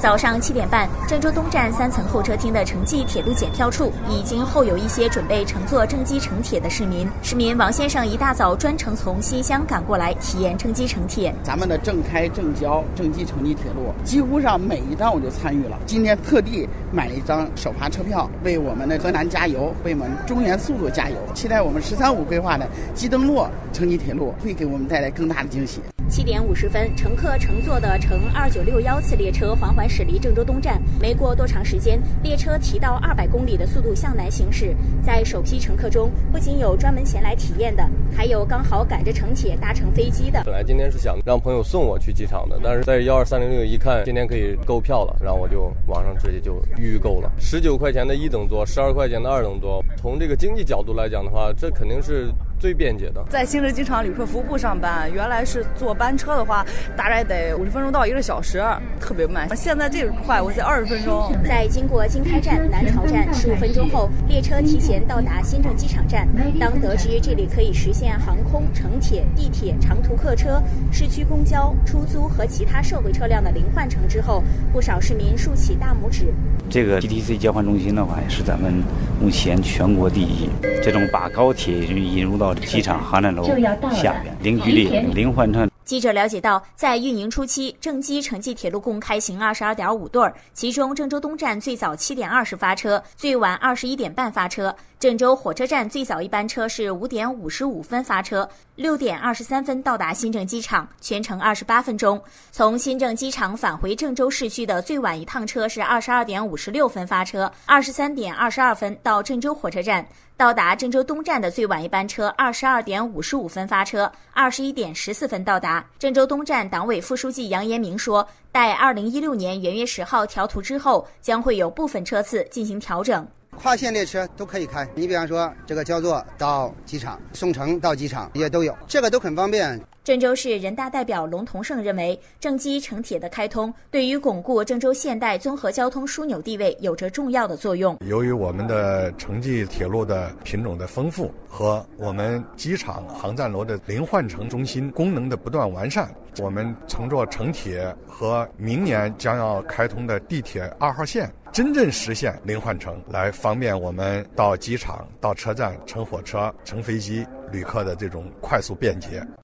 早上七点半，郑州东站三层候车厅的城际铁路检票处已经候有一些准备乘坐郑机城铁的市民。市民王先生一大早专程从新乡赶过来体验郑机城铁。咱们的郑开、郑交、郑机城际铁路，几乎上每一站我就参与了。今天特地买了一张首发车票，为我们的河南加油，为我们中原速度加油。期待我们“十三五”规划的机登洛城际铁路会给我们带来更大的惊喜。七点五十分，乘客乘坐的乘二九六幺次列车缓缓驶离郑州东站。没过多长时间，列车提到二百公里的速度向南行驶。在首批乘客中，不仅有专门前来体验的，还有刚好赶着乘铁搭乘飞机的。本来今天是想让朋友送我去机场的，但是在幺二三零六一看今天可以购票了，然后我就网上直接就预购了。十九块钱的一等座，十二块钱的二等座。从这个经济角度来讲的话，这肯定是。最便捷的，在新郑机场旅客服务部上班。原来是坐班车的话，大概得五十分钟到一个小时，特别慢。现在这个快，我才二十分钟。在经过经开站、南曹站十五分钟后，列车提前到达新郑机场站。当得知这里可以实现航空、城铁、地铁、长途客车、市区公交、出租和其他社会车辆的零换乘之后，不少市民竖起大拇指。这个 GTC 交换中心的话，也是咱们目前全国第一。这种把高铁引入到机场航站楼下边，零距离、零换乘。记者了解到，在运营初期，郑机城际铁路共开行二十二点五对儿，其中郑州东站最早七点二十发车，最晚二十一点半发车；郑州火车站最早一班车是五点五十五分发车，六点二十三分到达新郑机场，全程二十八分钟。从新郑机场返回郑州市区的最晚一趟车是二十二点五十六分发车，二十三点二十二分到郑州火车站。到达郑州东站的最晚一班车二十二点五十五分发车，二十一点十四分到达郑州东站。党委副书记杨延明说，待二零一六年元月十号调图之后，将会有部分车次进行调整。跨线列车都可以开，你比方说这个焦作到机场，宋城到机场也都有，这个都很方便。郑州市人大代表龙同胜认为，郑机城铁的开通对于巩固郑州现代综合交通枢纽地位有着重要的作用。由于我们的城际铁路的品种的丰富和我们机场航站楼的零换乘中心功能的不断完善，我们乘坐城铁和明年将要开通的地铁二号线，真正实现零换乘，来方便我们到机场、到车站乘火车、乘飞机旅客的这种快速便捷。